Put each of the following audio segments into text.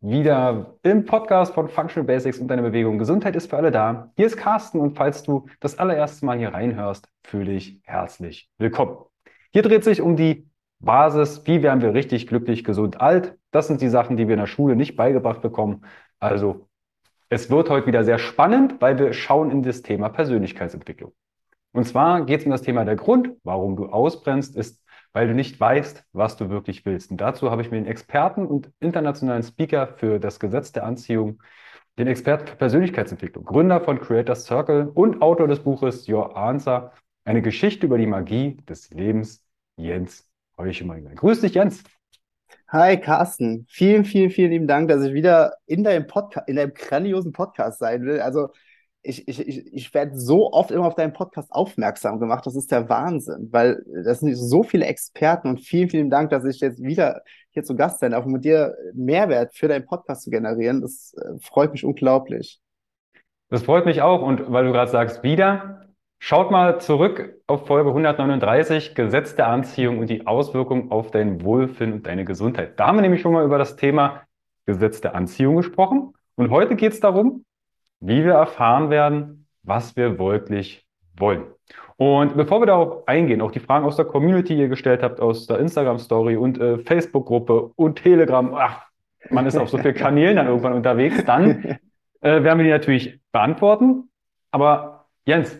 wieder im Podcast von Functional Basics und deine Bewegung. Gesundheit ist für alle da. Hier ist Carsten und falls du das allererste Mal hier reinhörst, fühle dich herzlich willkommen. Hier dreht sich um die Basis, wie werden wir richtig glücklich, gesund, alt. Das sind die Sachen, die wir in der Schule nicht beigebracht bekommen. Also es wird heute wieder sehr spannend, weil wir schauen in das Thema Persönlichkeitsentwicklung. Und zwar geht es um das Thema der Grund, warum du ausbrennst, ist, weil du nicht weißt, was du wirklich willst. Und dazu habe ich mir den Experten und internationalen Speaker für das Gesetz der Anziehung, den Experten für Persönlichkeitsentwicklung, Gründer von Creators Circle und Autor des Buches Your Answer, eine Geschichte über die Magie des Lebens, Jens Heuchemann. Grüß dich, Jens. Hi Carsten, vielen, vielen, vielen lieben Dank, dass ich wieder in deinem Podcast, in deinem grandiosen Podcast sein will. Also ich, ich, ich, werde so oft immer auf deinen Podcast aufmerksam gemacht. Das ist der Wahnsinn, weil das sind so viele Experten und vielen, vielen Dank, dass ich jetzt wieder hier zu Gast sein darf, um mit dir Mehrwert für deinen Podcast zu generieren. Das äh, freut mich unglaublich. Das freut mich auch. Und weil du gerade sagst, wieder, schaut mal zurück auf Folge 139, Gesetz der Anziehung und die Auswirkungen auf dein Wohlbefinden und deine Gesundheit. Da haben wir nämlich schon mal über das Thema Gesetz der Anziehung gesprochen. Und heute geht es darum, wie wir erfahren werden, was wir wirklich wollen. Und bevor wir darauf eingehen, auch die Fragen aus der Community, die ihr gestellt habt, aus der Instagram-Story und äh, Facebook-Gruppe und Telegram, ach, man ist auf so vielen Kanälen dann irgendwann unterwegs, dann äh, werden wir die natürlich beantworten. Aber Jens,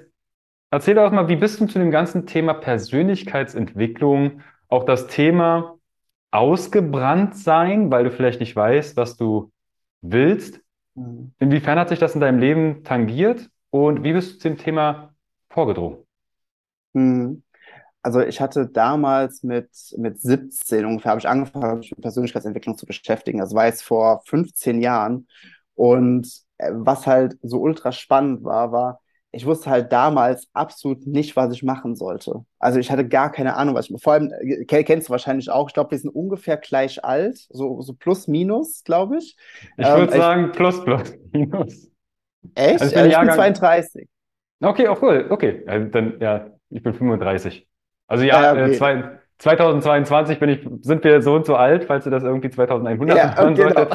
erzähl doch mal, wie bist du zu dem ganzen Thema Persönlichkeitsentwicklung, auch das Thema ausgebrannt sein, weil du vielleicht nicht weißt, was du willst. Inwiefern hat sich das in deinem Leben tangiert und wie bist du zu dem Thema vorgedrungen? Mhm. Also ich hatte damals mit, mit 17 ungefähr, habe ich angefangen, mich mit Persönlichkeitsentwicklung zu beschäftigen. Das war jetzt vor 15 Jahren. Und äh, was halt so ultra spannend war, war, ich wusste halt damals absolut nicht, was ich machen sollte. Also ich hatte gar keine Ahnung, was ich Vor allem, äh, kennst du wahrscheinlich auch, ich glaube, wir sind ungefähr gleich alt, so, so plus minus, glaube ich. Ich ähm, würde sagen plus plus minus. Echt? Also ich bin, also ich bin 32. Okay, auch cool. Okay, also dann ja, ich bin 35. Also ja, ja okay. äh, zwei, 2022 bin ich, sind wir so und so alt, falls du das irgendwie 2100 ja, hören genau.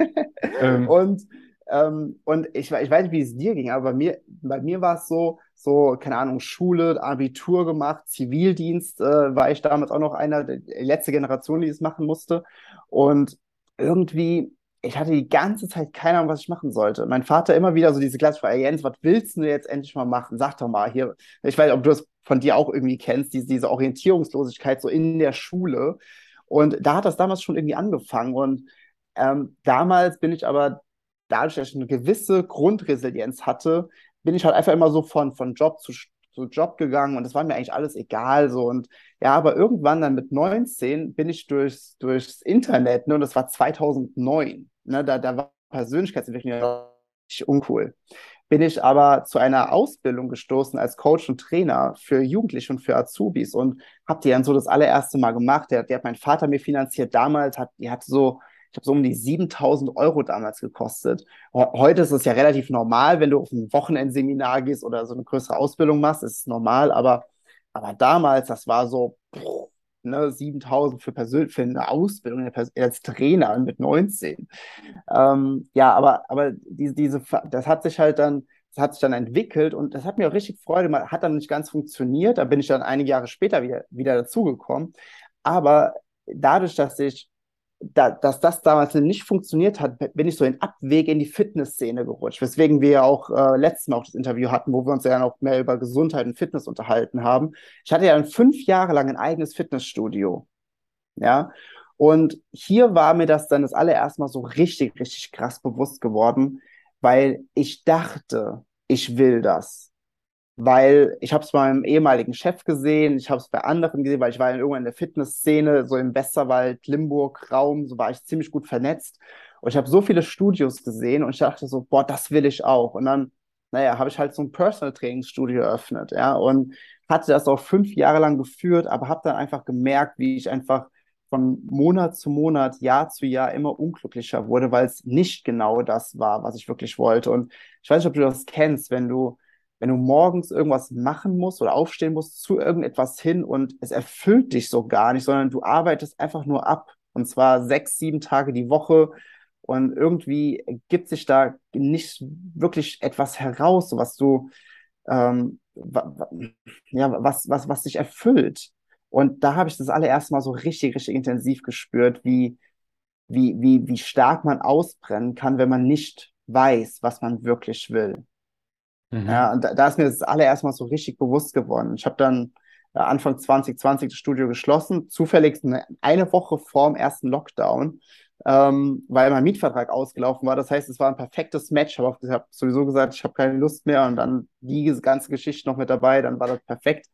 ähm, und ähm, und ich, ich weiß nicht, wie es dir ging, aber bei mir, bei mir war es so, so, keine Ahnung, Schule, Abitur gemacht, Zivildienst äh, war ich damals auch noch einer, der letzte Generation, die es machen musste. Und irgendwie, ich hatte die ganze Zeit keine Ahnung, was ich machen sollte. Mein Vater immer wieder so diese klassische Frage, Jens, was willst du jetzt endlich mal machen? Sag doch mal hier. Ich weiß, ob du das von dir auch irgendwie kennst, diese, diese Orientierungslosigkeit so in der Schule. Und da hat das damals schon irgendwie angefangen. Und ähm, damals bin ich aber dadurch, dass ich eine gewisse Grundresilienz hatte, bin ich halt einfach immer so von, von Job zu, zu Job gegangen und es war mir eigentlich alles egal so und ja, aber irgendwann dann mit 19 bin ich durchs, durchs Internet, ne, und das war 2009, ne, da, da war Persönlichkeitsentwicklung ja uncool. Bin ich aber zu einer Ausbildung gestoßen als Coach und Trainer für Jugendliche und für Azubis und habe die dann so das allererste Mal gemacht. Der, der hat mein Vater mir finanziert damals, hat, die hat so ich habe so um die 7000 Euro damals gekostet. Heute ist es ja relativ normal, wenn du auf ein Wochenendseminar gehst oder so eine größere Ausbildung machst, ist es normal, aber, aber damals, das war so, ne, 7000 für, Persön für eine Ausbildung als Trainer mit 19. Ähm, ja, aber, aber die, diese, das hat sich halt dann, das hat sich dann entwickelt und das hat mir auch richtig Freude gemacht. Hat dann nicht ganz funktioniert. Da bin ich dann einige Jahre später wieder, wieder dazugekommen. Aber dadurch, dass ich da, dass das damals nicht funktioniert hat, bin ich so in Abwege in die Fitnessszene gerutscht. Weswegen wir ja auch äh, letztes Mal auch das Interview hatten, wo wir uns ja noch mehr über Gesundheit und Fitness unterhalten haben. Ich hatte ja dann fünf Jahre lang ein eigenes Fitnessstudio. Ja. Und hier war mir das dann das allererste Mal so richtig, richtig krass bewusst geworden, weil ich dachte, ich will das weil ich habe es meinem ehemaligen Chef gesehen, ich habe es bei anderen gesehen, weil ich war in irgendwann in der Fitnessszene, so im Westerwald, Limburg, Raum, so war ich ziemlich gut vernetzt. Und ich habe so viele Studios gesehen und ich dachte so, boah, das will ich auch. Und dann, naja, habe ich halt so ein Personal Trainingsstudio eröffnet, ja, und hatte das auch fünf Jahre lang geführt, aber habe dann einfach gemerkt, wie ich einfach von Monat zu Monat, Jahr zu Jahr immer unglücklicher wurde, weil es nicht genau das war, was ich wirklich wollte. Und ich weiß nicht, ob du das kennst, wenn du wenn du morgens irgendwas machen musst oder aufstehen musst zu irgendetwas hin und es erfüllt dich so gar nicht, sondern du arbeitest einfach nur ab. Und zwar sechs, sieben Tage die Woche. Und irgendwie gibt sich da nicht wirklich etwas heraus, was du, ähm, ja, was, was, was dich erfüllt. Und da habe ich das allererste Mal so richtig, richtig intensiv gespürt, wie, wie, wie, wie stark man ausbrennen kann, wenn man nicht weiß, was man wirklich will. Mhm. Ja, und da, da, ist mir das allererst mal so richtig bewusst geworden. Ich habe dann äh, Anfang 2020 das Studio geschlossen, zufällig eine, eine Woche vor dem ersten Lockdown, ähm, weil mein Mietvertrag ausgelaufen war. Das heißt, es war ein perfektes Match. Aber ich habe sowieso gesagt, ich habe keine Lust mehr und dann die ganze Geschichte noch mit dabei, dann war das perfekt.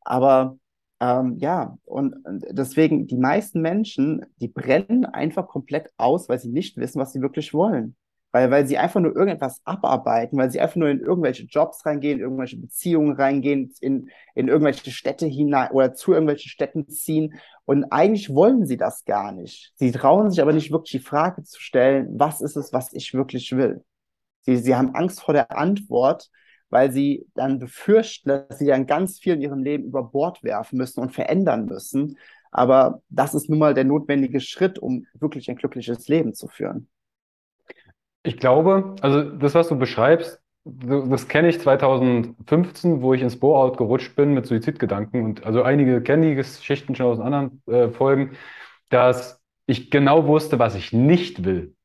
Aber ähm, ja, und deswegen, die meisten Menschen, die brennen einfach komplett aus, weil sie nicht wissen, was sie wirklich wollen weil, weil sie einfach nur irgendetwas abarbeiten, weil sie einfach nur in irgendwelche Jobs reingehen, irgendwelche Beziehungen reingehen, in, in irgendwelche Städte hinein oder zu irgendwelchen Städten ziehen. Und eigentlich wollen sie das gar nicht. Sie trauen sich aber nicht wirklich die Frage zu stellen, was ist es, was ich wirklich will? Sie, sie haben Angst vor der Antwort, weil sie dann befürchten, dass sie dann ganz viel in ihrem Leben über Bord werfen müssen und verändern müssen. Aber das ist nun mal der notwendige Schritt, um wirklich ein glückliches Leben zu führen. Ich glaube, also das, was du beschreibst, das kenne ich 2015, wo ich ins Bore-out gerutscht bin mit Suizidgedanken. Und also einige kennen die Geschichten schon aus anderen äh, Folgen, dass ich genau wusste, was ich nicht will.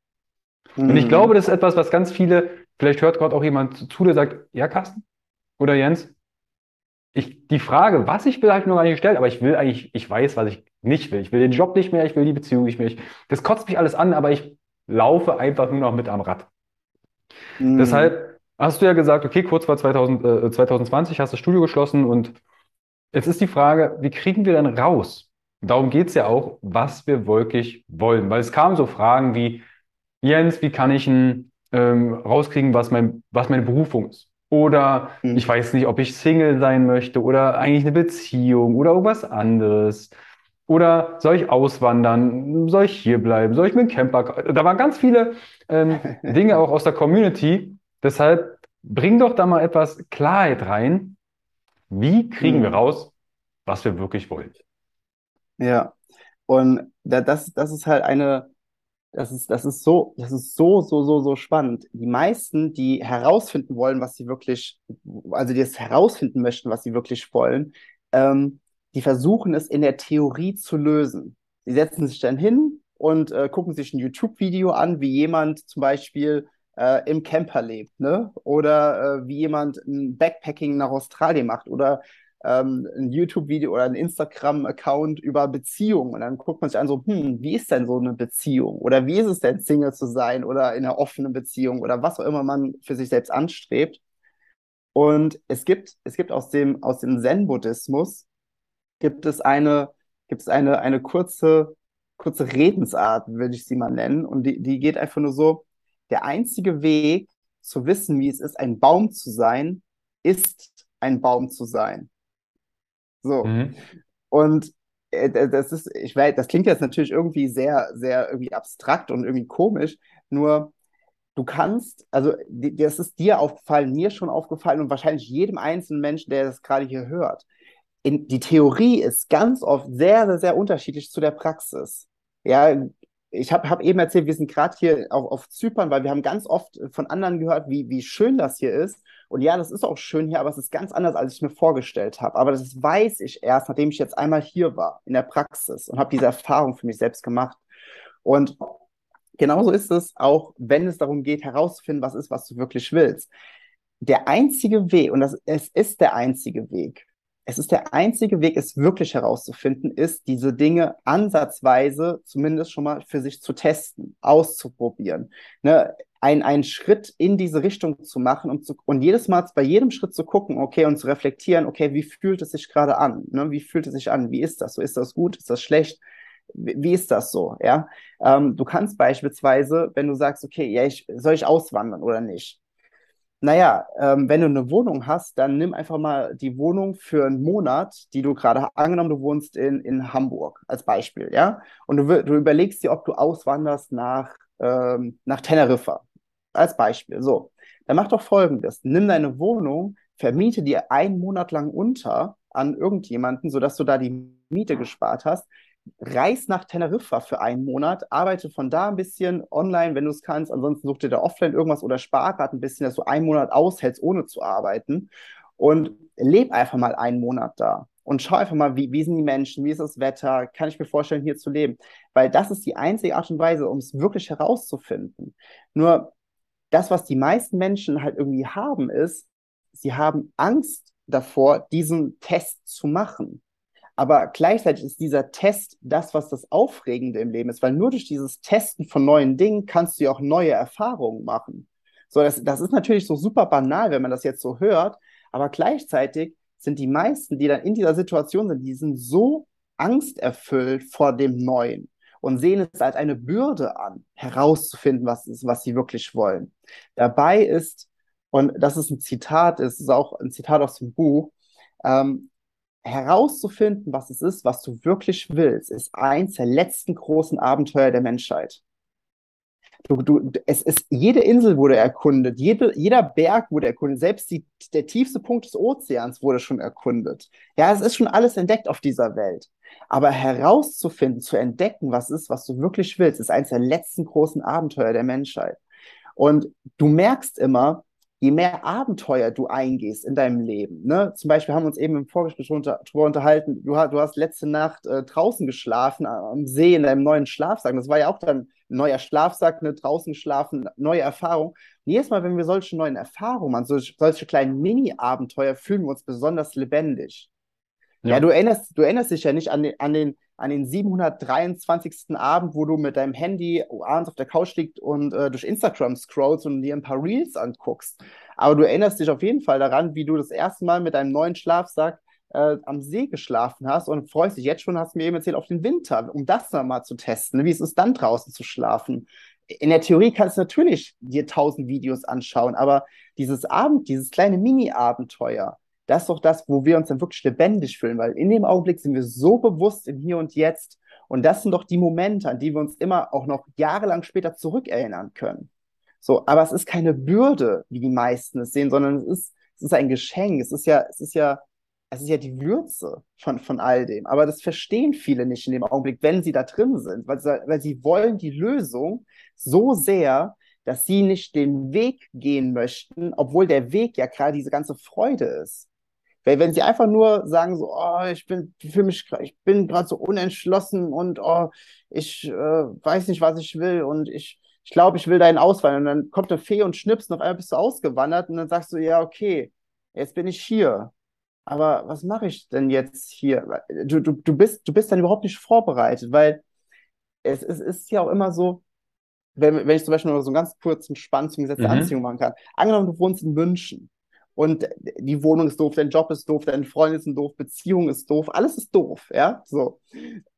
Mhm. Und ich mhm. glaube, das ist etwas, was ganz viele, vielleicht hört gerade auch jemand zu, der sagt, ja, Carsten oder Jens, ich, die Frage, was ich will, habe ich noch gar nicht gestellt, aber ich will eigentlich, ich weiß, was ich nicht will. Ich will den Job nicht mehr, ich will die Beziehung nicht mehr. Ich, das kotzt mich alles an, aber ich laufe einfach nur noch mit am Rad. Mhm. Deshalb hast du ja gesagt, okay, kurz vor 2000, äh, 2020 hast du das Studio geschlossen und jetzt ist die Frage, wie kriegen wir denn raus? Darum geht es ja auch, was wir wirklich wollen. Weil es kamen so Fragen wie, Jens, wie kann ich ein, ähm, rauskriegen, was, mein, was meine Berufung ist? Oder mhm. ich weiß nicht, ob ich Single sein möchte oder eigentlich eine Beziehung oder irgendwas anderes. Oder soll ich auswandern? Soll ich hier bleiben? Soll ich mit dem Camper? Da waren ganz viele ähm, Dinge auch aus der Community. Deshalb bring doch da mal etwas Klarheit rein. Wie kriegen mhm. wir raus, was wir wirklich wollen? Ja, und das, das ist halt eine, das ist, das ist so, das ist so, so, so, so spannend. Die meisten, die herausfinden wollen, was sie wirklich, also die es herausfinden möchten, was sie wirklich wollen, ähm, die versuchen es in der Theorie zu lösen. Sie setzen sich dann hin und äh, gucken sich ein YouTube-Video an, wie jemand zum Beispiel äh, im Camper lebt, ne? Oder äh, wie jemand ein Backpacking nach Australien macht oder ähm, ein YouTube-Video oder ein Instagram-Account über Beziehungen. Und dann guckt man sich an, so, hm, wie ist denn so eine Beziehung? Oder wie ist es denn, Single zu sein oder in einer offenen Beziehung oder was auch immer man für sich selbst anstrebt. Und es gibt, es gibt aus dem, aus dem Zen-Buddhismus gibt es eine, gibt es eine, eine kurze, kurze Redensart, würde ich sie mal nennen. Und die, die geht einfach nur so, der einzige Weg zu wissen, wie es ist, ein Baum zu sein, ist ein Baum zu sein. So. Mhm. Und äh, das ist, ich weiß, das klingt jetzt natürlich irgendwie sehr, sehr irgendwie abstrakt und irgendwie komisch, nur du kannst, also das ist dir aufgefallen, mir schon aufgefallen und wahrscheinlich jedem einzelnen Menschen, der das gerade hier hört. In, die Theorie ist ganz oft sehr, sehr, sehr unterschiedlich zu der Praxis. Ja, ich habe hab eben erzählt, wir sind gerade hier auf, auf Zypern, weil wir haben ganz oft von anderen gehört, wie, wie schön das hier ist. Und ja, das ist auch schön hier, aber es ist ganz anders, als ich mir vorgestellt habe. Aber das weiß ich erst, nachdem ich jetzt einmal hier war, in der Praxis und habe diese Erfahrung für mich selbst gemacht. Und genauso ist es auch, wenn es darum geht, herauszufinden, was ist, was du wirklich willst. Der einzige Weg, und das, es ist der einzige Weg, es ist der einzige Weg, es wirklich herauszufinden, ist, diese Dinge ansatzweise zumindest schon mal für sich zu testen, auszuprobieren. Ne? Ein, einen Schritt in diese Richtung zu machen und, zu, und jedes Mal bei jedem Schritt zu gucken, okay, und zu reflektieren, okay, wie fühlt es sich gerade an? Ne? Wie fühlt es sich an? Wie ist das so? Ist das gut? Ist das schlecht? Wie, ist das so? Ja, ähm, du kannst beispielsweise, wenn du sagst, okay, ja, ich, soll ich auswandern oder nicht? Naja, ähm, wenn du eine Wohnung hast, dann nimm einfach mal die Wohnung für einen Monat, die du gerade, angenommen, du wohnst in, in Hamburg als Beispiel, ja, und du, du überlegst dir, ob du auswanderst nach, ähm, nach Teneriffa als Beispiel. So, dann mach doch Folgendes. Nimm deine Wohnung, vermiete dir einen Monat lang unter an irgendjemanden, sodass du da die Miete gespart hast reis nach Teneriffa für einen Monat, arbeite von da ein bisschen online, wenn du es kannst. Ansonsten such dir da offline irgendwas oder spar gerade ein bisschen, dass du einen Monat aushältst, ohne zu arbeiten. Und leb einfach mal einen Monat da. Und schau einfach mal, wie, wie sind die Menschen, wie ist das Wetter, kann ich mir vorstellen, hier zu leben. Weil das ist die einzige Art und Weise, um es wirklich herauszufinden. Nur das, was die meisten Menschen halt irgendwie haben, ist, sie haben Angst davor, diesen Test zu machen. Aber gleichzeitig ist dieser Test das, was das Aufregende im Leben ist, weil nur durch dieses Testen von neuen Dingen kannst du ja auch neue Erfahrungen machen. So, das, das ist natürlich so super banal, wenn man das jetzt so hört, aber gleichzeitig sind die meisten, die dann in dieser Situation sind, die sind so angsterfüllt vor dem Neuen und sehen es als eine Bürde an, herauszufinden, was ist, was sie wirklich wollen. Dabei ist, und das ist ein Zitat, es ist auch ein Zitat aus dem Buch, ähm, herauszufinden, was es ist, was du wirklich willst, ist eins der letzten großen Abenteuer der Menschheit. Du, du, es ist, jede Insel wurde erkundet, jede, jeder Berg wurde erkundet, selbst die, der tiefste Punkt des Ozeans wurde schon erkundet. Ja, es ist schon alles entdeckt auf dieser Welt. Aber herauszufinden, zu entdecken, was ist, was du wirklich willst, ist eins der letzten großen Abenteuer der Menschheit. Und du merkst immer, je mehr Abenteuer du eingehst in deinem Leben, ne? zum Beispiel haben wir uns eben im Vorgespräch unter, darüber unterhalten, du, du, hast letzte Nacht äh, draußen geschlafen, am See in deinem neuen Schlafsack, das war ja auch dann ein neuer Schlafsack, ne? draußen geschlafen, neue Erfahrung. Und jedes Mal, wenn wir solche neuen Erfahrungen machen, solche, solche kleinen Mini-Abenteuer, fühlen wir uns besonders lebendig. Ja. ja, du, erinnerst, du erinnerst dich ja nicht an den, an den an den 723. Abend, wo du mit deinem Handy abends auf der Couch liegst und äh, durch Instagram scrollst und dir ein paar Reels anguckst. Aber du erinnerst dich auf jeden Fall daran, wie du das erste Mal mit deinem neuen Schlafsack äh, am See geschlafen hast und freust dich jetzt schon, hast mir eben erzählt, auf den Winter, um das dann mal zu testen. Wie ist es dann draußen zu schlafen? In der Theorie kannst du natürlich dir tausend Videos anschauen, aber dieses Abend, dieses kleine Mini-Abenteuer, das ist doch das, wo wir uns dann wirklich lebendig fühlen, weil in dem Augenblick sind wir so bewusst im Hier und Jetzt. Und das sind doch die Momente, an die wir uns immer auch noch jahrelang später zurückerinnern können. So, aber es ist keine Bürde, wie die meisten es sehen, sondern es ist, es ist ein Geschenk. Es ist ja, es ist ja, es ist ja die Würze von, von all dem. Aber das verstehen viele nicht in dem Augenblick, wenn sie da drin sind, weil, weil sie wollen die Lösung so sehr, dass sie nicht den Weg gehen möchten, obwohl der Weg ja gerade diese ganze Freude ist. Weil wenn sie einfach nur sagen so, oh, ich bin für mich, ich bin gerade so unentschlossen und oh, ich äh, weiß nicht, was ich will und ich, ich glaube, ich will deinen Auswandern. Und dann kommt eine Fee und schnippst und auf einmal bist du ausgewandert und dann sagst du, ja, okay, jetzt bin ich hier. Aber was mache ich denn jetzt hier? Du, du, du, bist, du bist dann überhaupt nicht vorbereitet, weil es, es ist ja auch immer so, wenn, wenn ich zum Beispiel nur so einen ganz kurzen Spann zum Gesetz der mhm. Anziehung machen kann. Angenommen, du wohnst in München und die Wohnung ist doof, dein Job ist doof, deine Freundin ist doof, Beziehung ist doof, alles ist doof, ja, so.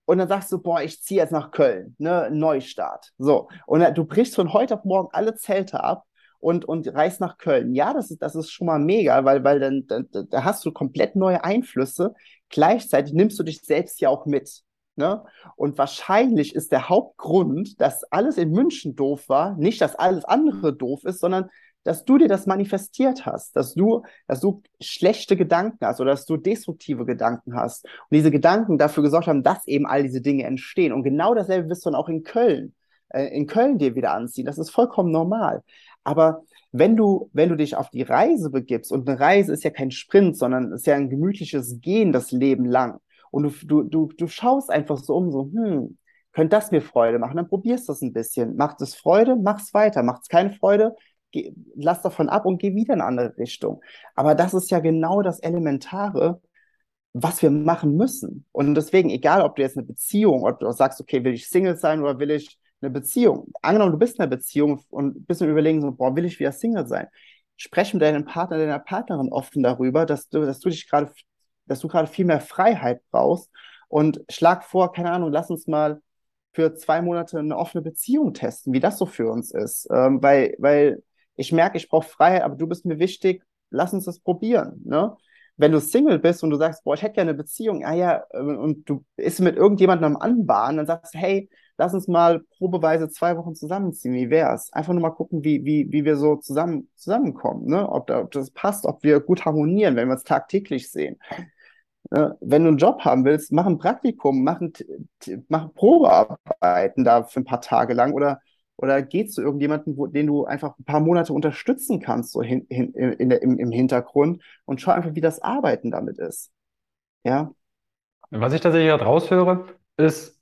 Und dann sagst du, boah, ich ziehe jetzt nach Köln, ne, Neustart, so. Und du brichst von heute auf morgen alle Zelte ab und, und reist nach Köln. Ja, das ist, das ist schon mal mega, weil, weil dann, dann da hast du komplett neue Einflüsse. gleichzeitig nimmst du dich selbst ja auch mit. Ne? Und wahrscheinlich ist der Hauptgrund, dass alles in München doof war, nicht, dass alles andere doof ist, sondern dass du dir das manifestiert hast, dass du, dass du schlechte Gedanken hast oder dass du destruktive Gedanken hast. Und diese Gedanken dafür gesorgt haben, dass eben all diese Dinge entstehen. Und genau dasselbe wirst du dann auch in Köln, äh, in Köln dir wieder anziehen. Das ist vollkommen normal. Aber wenn du, wenn du dich auf die Reise begibst, und eine Reise ist ja kein Sprint, sondern ist ja ein gemütliches Gehen das Leben lang. Und du, du, du, du schaust einfach so um, so, hm, könnte das mir Freude machen? Dann probierst du es ein bisschen. Macht es Freude, mach's weiter. Macht es keine Freude, geh, lass davon ab und geh wieder in eine andere Richtung. Aber das ist ja genau das Elementare, was wir machen müssen. Und deswegen, egal ob du jetzt eine Beziehung, ob du sagst, okay, will ich Single sein oder will ich eine Beziehung. Angenommen, du bist in einer Beziehung und bist im Überlegen, so, boah, will ich wieder Single sein? Sprech mit deinem Partner, deiner Partnerin offen darüber, dass du, dass du dich gerade, dass du gerade viel mehr Freiheit brauchst und schlag vor, keine Ahnung, lass uns mal für zwei Monate eine offene Beziehung testen, wie das so für uns ist. Ähm, weil, weil ich merke, ich brauche Freiheit, aber du bist mir wichtig, lass uns das probieren. Ne? Wenn du Single bist und du sagst, boah, ich hätte gerne eine Beziehung, ah ja, äh, und du bist mit irgendjemandem am Anbahnen, dann sagst du, hey, lass uns mal probeweise zwei Wochen zusammenziehen. Wie wär's? Einfach nur mal gucken, wie, wie, wie wir so zusammen, zusammenkommen, ne? Ob, da, ob das passt, ob wir gut harmonieren, wenn wir uns tagtäglich sehen. Ne? Wenn du einen Job haben willst, mach ein Praktikum, mach, ein, mach Probearbeiten da für ein paar Tage lang oder, oder geh zu irgendjemandem, wo, den du einfach ein paar Monate unterstützen kannst, so hin, hin, in der, im, im Hintergrund und schau einfach, wie das Arbeiten damit ist. Ja. Was ich tatsächlich gerade raushöre, ist,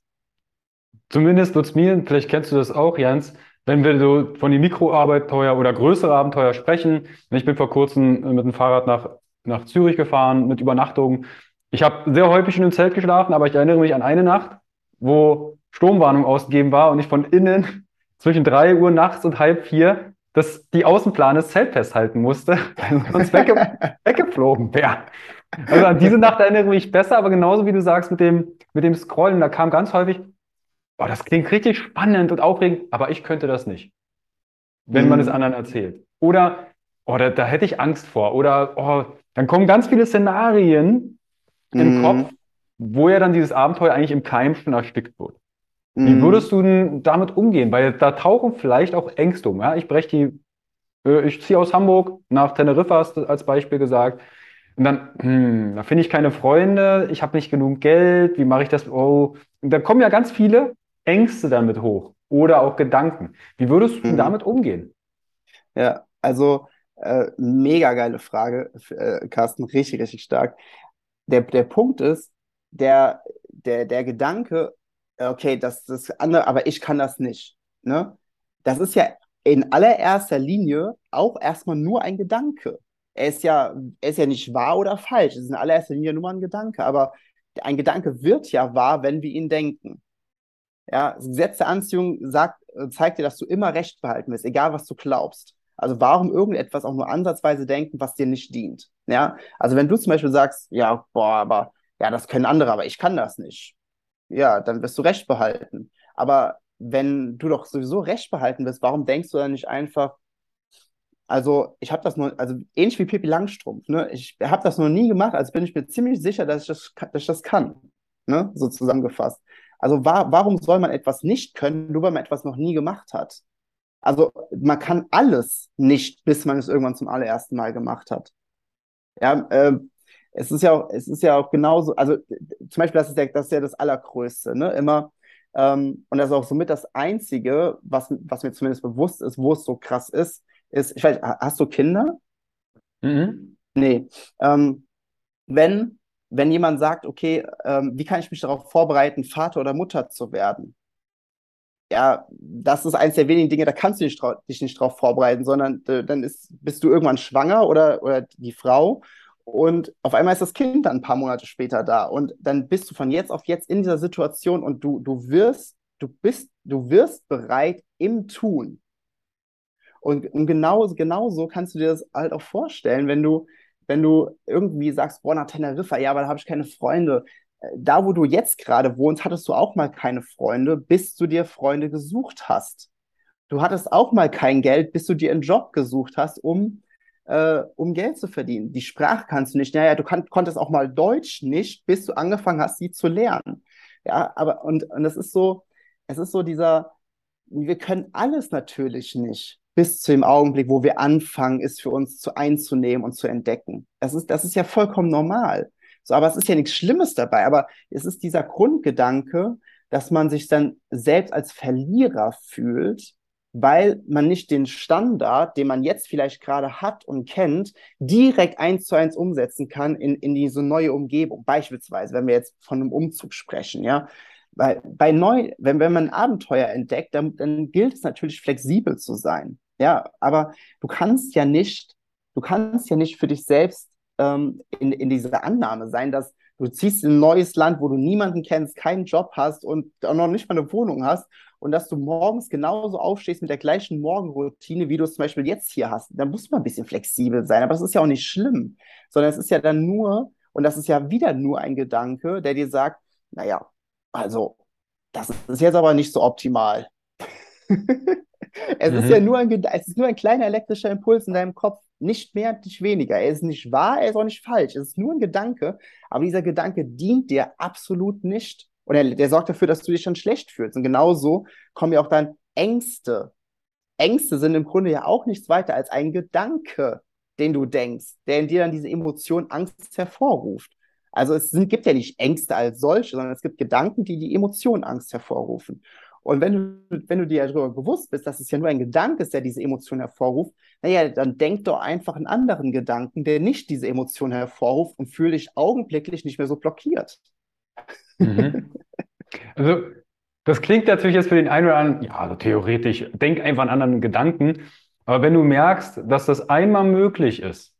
Zumindest wird es mir, vielleicht kennst du das auch, Jens, wenn wir so von den Mikroabenteuer oder größere Abenteuer sprechen. Ich bin vor kurzem mit dem Fahrrad nach, nach Zürich gefahren mit Übernachtung. Ich habe sehr häufig in einem Zelt geschlafen, aber ich erinnere mich an eine Nacht, wo Sturmwarnung ausgegeben war und ich von innen zwischen drei Uhr nachts und halb vier dass die Außenplane das Zelt festhalten musste, weil sonst wegge weggeflogen wäre. Also an diese Nacht erinnere ich mich besser, aber genauso wie du sagst mit dem, mit dem Scrollen, da kam ganz häufig, boah, das klingt richtig spannend und aufregend, aber ich könnte das nicht, wenn mhm. man es anderen erzählt. Oder, oh, da, da hätte ich Angst vor. Oder, oh, dann kommen ganz viele Szenarien mhm. im Kopf, wo ja dann dieses Abenteuer eigentlich im Keim schon erstickt wird. Mhm. Wie würdest du denn damit umgehen? Weil da tauchen vielleicht auch Ängste um. Ja? Ich breche die, äh, ich ziehe aus Hamburg nach Teneriffa, hast du als Beispiel gesagt. Und dann, hm, da finde ich keine Freunde, ich habe nicht genug Geld, wie mache ich das? Oh, und da kommen ja ganz viele Ängste damit hoch oder auch Gedanken. Wie würdest du mhm. damit umgehen? Ja, also äh, mega geile Frage, äh, Carsten, richtig, richtig stark. Der, der Punkt ist, der, der, der Gedanke, okay, das das andere, aber ich kann das nicht. Ne? Das ist ja in allererster Linie auch erstmal nur ein Gedanke. Er ist ja, er ist ja nicht wahr oder falsch. Es ist in allererster Linie nur mal ein Gedanke. Aber ein Gedanke wird ja wahr, wenn wir ihn denken. Ja, das Gesetz der Anziehung sagt, äh, zeigt dir, dass du immer Recht behalten wirst, egal was du glaubst. Also warum irgendetwas auch nur ansatzweise denken, was dir nicht dient? Ja, also wenn du zum Beispiel sagst, ja, boah, aber ja, das können andere, aber ich kann das nicht. Ja, dann wirst du Recht behalten. Aber wenn du doch sowieso Recht behalten wirst, warum denkst du dann nicht einfach, also ich habe das nur, also ähnlich wie Pippi Langstrumpf, ne? Ich habe das noch nie gemacht, also bin ich mir ziemlich sicher, dass ich das, dass ich das kann, ne? So zusammengefasst. Also wa warum soll man etwas nicht können, nur weil man etwas noch nie gemacht hat? Also man kann alles nicht, bis man es irgendwann zum allerersten Mal gemacht hat. Ja, äh, es ist ja auch, es ist ja auch genauso, also zum Beispiel, das ist ja das, ist ja das Allergrößte, ne? Immer, ähm, und das ist auch somit das Einzige, was, was mir zumindest bewusst ist, wo es so krass ist, ist, ich weiß, hast du Kinder? Mhm. Nee. Ähm, wenn wenn jemand sagt, okay, ähm, wie kann ich mich darauf vorbereiten, Vater oder Mutter zu werden? Ja, das ist eines der wenigen Dinge, da kannst du dich, dich nicht darauf vorbereiten, sondern äh, dann ist, bist du irgendwann schwanger oder, oder die Frau und auf einmal ist das Kind dann ein paar Monate später da und dann bist du von jetzt auf jetzt in dieser Situation und du, du wirst, du bist, du wirst bereit im Tun. Und, und genau, genau kannst du dir das halt auch vorstellen, wenn du, wenn du irgendwie sagst, boah, nach Teneriffa, ja, aber da habe ich keine Freunde. Äh, da, wo du jetzt gerade wohnst, hattest du auch mal keine Freunde, bis du dir Freunde gesucht hast. Du hattest auch mal kein Geld, bis du dir einen Job gesucht hast, um äh, um Geld zu verdienen. Die Sprache kannst du nicht. Naja, du kann, konntest auch mal Deutsch nicht, bis du angefangen hast, sie zu lernen. Ja, aber und, und das ist so, es ist so dieser, wir können alles natürlich nicht bis zu dem Augenblick, wo wir anfangen, es für uns zu einzunehmen und zu entdecken. Das ist, das ist ja vollkommen normal. So, aber es ist ja nichts Schlimmes dabei. Aber es ist dieser Grundgedanke, dass man sich dann selbst als Verlierer fühlt, weil man nicht den Standard, den man jetzt vielleicht gerade hat und kennt, direkt eins zu eins umsetzen kann in, in diese neue Umgebung. Beispielsweise, wenn wir jetzt von einem Umzug sprechen, ja. Weil bei neu, wenn, wenn man ein Abenteuer entdeckt, dann, dann gilt es natürlich flexibel zu sein. Ja, aber du kannst ja nicht, du kannst ja nicht für dich selbst ähm, in, in dieser Annahme sein, dass du ziehst in ein neues Land, wo du niemanden kennst, keinen Job hast und auch noch nicht mal eine Wohnung hast und dass du morgens genauso aufstehst mit der gleichen Morgenroutine, wie du es zum Beispiel jetzt hier hast. Da muss man ein bisschen flexibel sein, aber das ist ja auch nicht schlimm, sondern es ist ja dann nur, und das ist ja wieder nur ein Gedanke, der dir sagt, naja, also, das ist jetzt aber nicht so optimal. es, mhm. ist ja nur ein, es ist nur ein kleiner elektrischer Impuls in deinem Kopf, nicht mehr, nicht weniger. Er ist nicht wahr, er ist auch nicht falsch. Es ist nur ein Gedanke, aber dieser Gedanke dient dir absolut nicht. Und er, der sorgt dafür, dass du dich dann schlecht fühlst. Und genauso kommen ja auch dann Ängste. Ängste sind im Grunde ja auch nichts weiter als ein Gedanke, den du denkst, der in dir dann diese Emotion Angst hervorruft. Also es sind, gibt ja nicht Ängste als solche, sondern es gibt Gedanken, die die Emotion Angst hervorrufen. Und wenn du, wenn du dir darüber bewusst bist, dass es ja nur ein Gedanke ist, der diese Emotion hervorruft, naja, dann denk doch einfach einen anderen Gedanken, der nicht diese Emotion hervorruft und fühle dich augenblicklich nicht mehr so blockiert. Mhm. Also, das klingt natürlich jetzt für den einen oder anderen, ja, also theoretisch, denk einfach an anderen Gedanken. Aber wenn du merkst, dass das einmal möglich ist,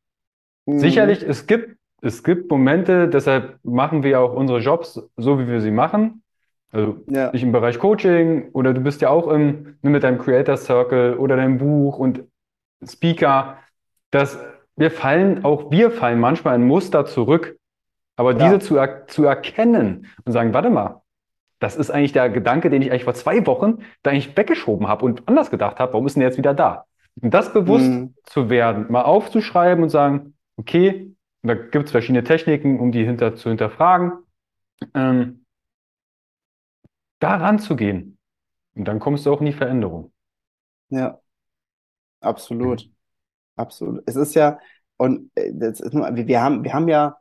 mhm. sicherlich, es gibt, es gibt Momente, deshalb machen wir auch unsere Jobs so, wie wir sie machen. Also ja. nicht im Bereich Coaching oder du bist ja auch im, mit deinem Creator Circle oder deinem Buch und Speaker, dass wir fallen, auch wir fallen manchmal in Muster zurück. Aber ja. diese zu, er zu erkennen und sagen, warte mal, das ist eigentlich der Gedanke, den ich eigentlich vor zwei Wochen da eigentlich weggeschoben habe und anders gedacht habe, warum ist denn der jetzt wieder da? Und das bewusst mhm. zu werden, mal aufzuschreiben und sagen, okay, da gibt es verschiedene Techniken, um die hinter zu hinterfragen. Ähm, da ranzugehen. Und dann kommst du auch in die Veränderung. Ja, absolut. Mhm. Absolut. Es ist ja, und äh, das ist, wir haben, wir haben ja,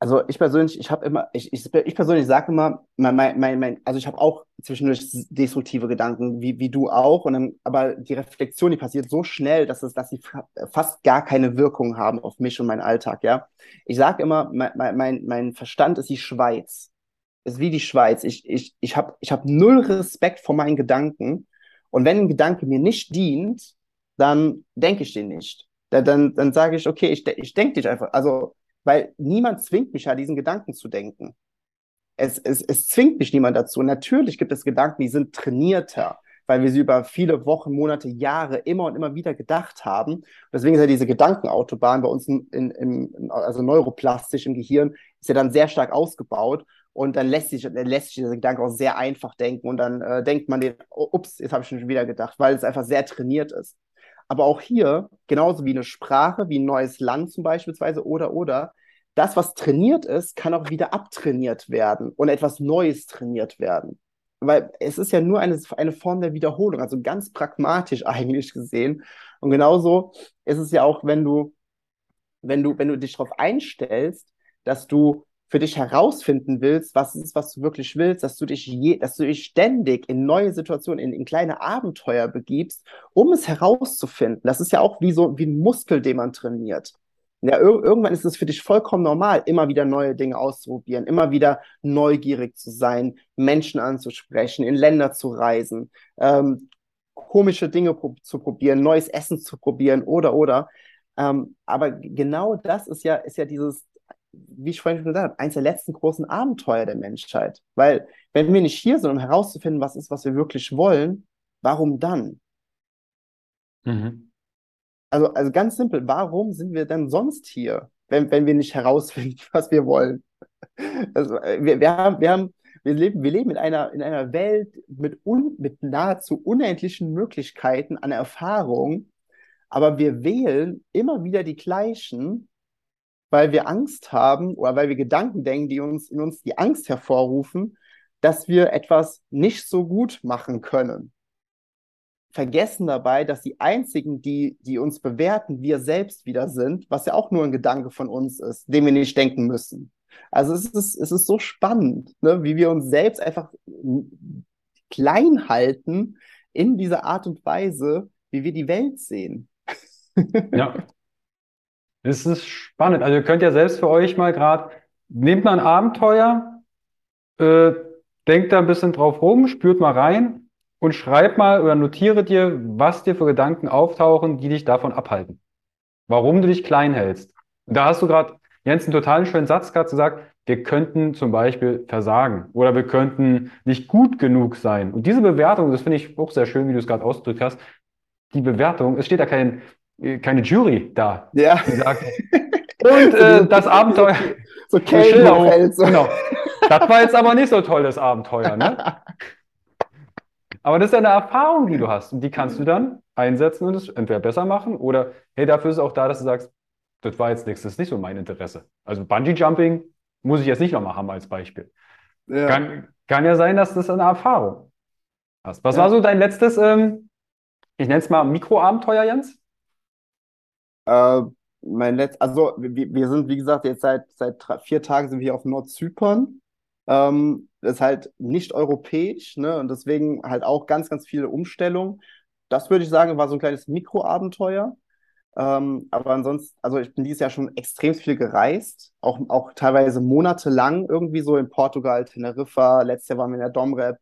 also ich persönlich, ich habe immer, ich, ich, ich persönlich sage immer, mein, mein, mein, also ich habe auch zwischendurch destruktive Gedanken, wie, wie du auch, und dann, aber die Reflexion, die passiert so schnell, dass es, dass sie fast gar keine Wirkung haben auf mich und meinen Alltag, ja. Ich sage immer, mein, mein, mein Verstand ist die Schweiz ist wie die Schweiz. Ich, ich, ich habe ich hab null Respekt vor meinen Gedanken. Und wenn ein Gedanke mir nicht dient, dann denke ich den nicht. Dann, dann, dann sage ich, okay, ich, ich denke dich einfach. Also, weil niemand zwingt mich ja, diesen Gedanken zu denken. Es, es, es zwingt mich niemand dazu. Natürlich gibt es Gedanken, die sind trainierter, weil wir sie über viele Wochen, Monate, Jahre immer und immer wieder gedacht haben. Deswegen ist ja diese Gedankenautobahn bei uns in, in, in, also neuroplastisch im Gehirn, ist ja dann sehr stark ausgebaut. Und dann lässt sich, lässt sich dieser Gedanke auch sehr einfach denken. Und dann äh, denkt man den, oh, ups, jetzt habe ich schon wieder gedacht, weil es einfach sehr trainiert ist. Aber auch hier, genauso wie eine Sprache, wie ein neues Land zum Beispiel, oder, oder, das, was trainiert ist, kann auch wieder abtrainiert werden und etwas Neues trainiert werden. Weil es ist ja nur eine, eine Form der Wiederholung, also ganz pragmatisch eigentlich gesehen. Und genauso ist es ja auch, wenn du, wenn du, wenn du dich darauf einstellst, dass du für dich herausfinden willst, was ist, was du wirklich willst, dass du dich je, dass du dich ständig in neue Situationen, in, in kleine Abenteuer begibst, um es herauszufinden. Das ist ja auch wie so wie ein Muskel, den man trainiert. Ja, ir irgendwann ist es für dich vollkommen normal, immer wieder neue Dinge auszuprobieren, immer wieder neugierig zu sein, Menschen anzusprechen, in Länder zu reisen, ähm, komische Dinge pro zu probieren, neues Essen zu probieren oder oder. Ähm, aber genau das ist ja, ist ja dieses, wie ich vorhin schon gesagt habe, eines der letzten großen Abenteuer der Menschheit. Weil, wenn wir nicht hier sind, um herauszufinden, was ist, was wir wirklich wollen, warum dann? Mhm. Also, also ganz simpel, warum sind wir denn sonst hier, wenn, wenn wir nicht herausfinden, was wir wollen? Also, wir, wir, haben, wir, haben, wir, leben, wir leben in einer, in einer Welt mit, un, mit nahezu unendlichen Möglichkeiten an Erfahrung, aber wir wählen immer wieder die gleichen, weil wir Angst haben oder weil wir Gedanken denken, die uns in uns die Angst hervorrufen, dass wir etwas nicht so gut machen können. Vergessen dabei, dass die einzigen, die, die uns bewerten, wir selbst wieder sind, was ja auch nur ein Gedanke von uns ist, den wir nicht denken müssen. Also es ist, es ist so spannend, ne, wie wir uns selbst einfach klein halten in dieser Art und Weise, wie wir die Welt sehen. ja. Es ist spannend. Also ihr könnt ja selbst für euch mal gerade, nehmt mal ein Abenteuer, äh, denkt da ein bisschen drauf rum, spürt mal rein und schreib mal oder notiere dir, was dir für Gedanken auftauchen, die dich davon abhalten. Warum du dich klein hältst. Und da hast du gerade, Jens, einen total schönen Satz gerade gesagt, wir könnten zum Beispiel versagen oder wir könnten nicht gut genug sein. Und diese Bewertung, das finde ich auch sehr schön, wie du es gerade ausgedrückt hast, die Bewertung, es steht da kein, keine Jury da, ja. die sagt, und äh, das Abenteuer. So Schilder so. Genau. Das war jetzt aber nicht so toll, das Abenteuer, ne? Aber das ist ja eine Erfahrung, die du hast. Und die kannst du dann einsetzen und es entweder besser machen oder, hey, dafür ist es auch da, dass du sagst, das war jetzt nichts, das ist nicht so mein Interesse. Also Bungee Jumping muss ich jetzt nicht nochmal haben als Beispiel. Ja. Kann, kann ja sein, dass das eine Erfahrung hast. Was ja. war so dein letztes, ähm, ich nenne es mal Mikroabenteuer, Jens? Äh, mein letzt, also wir, wir sind, wie gesagt, jetzt seit, seit vier Tagen sind wir auf Nordzypern. Ähm, das ist halt nicht europäisch, ne? Und deswegen halt auch ganz, ganz viele Umstellungen. Das würde ich sagen, war so ein kleines Mikroabenteuer. Ähm, aber ansonsten, also ich bin dieses Jahr schon extrem viel gereist, auch, auch teilweise monatelang irgendwie so in Portugal, Teneriffa, letztes Jahr waren wir in der Domrep.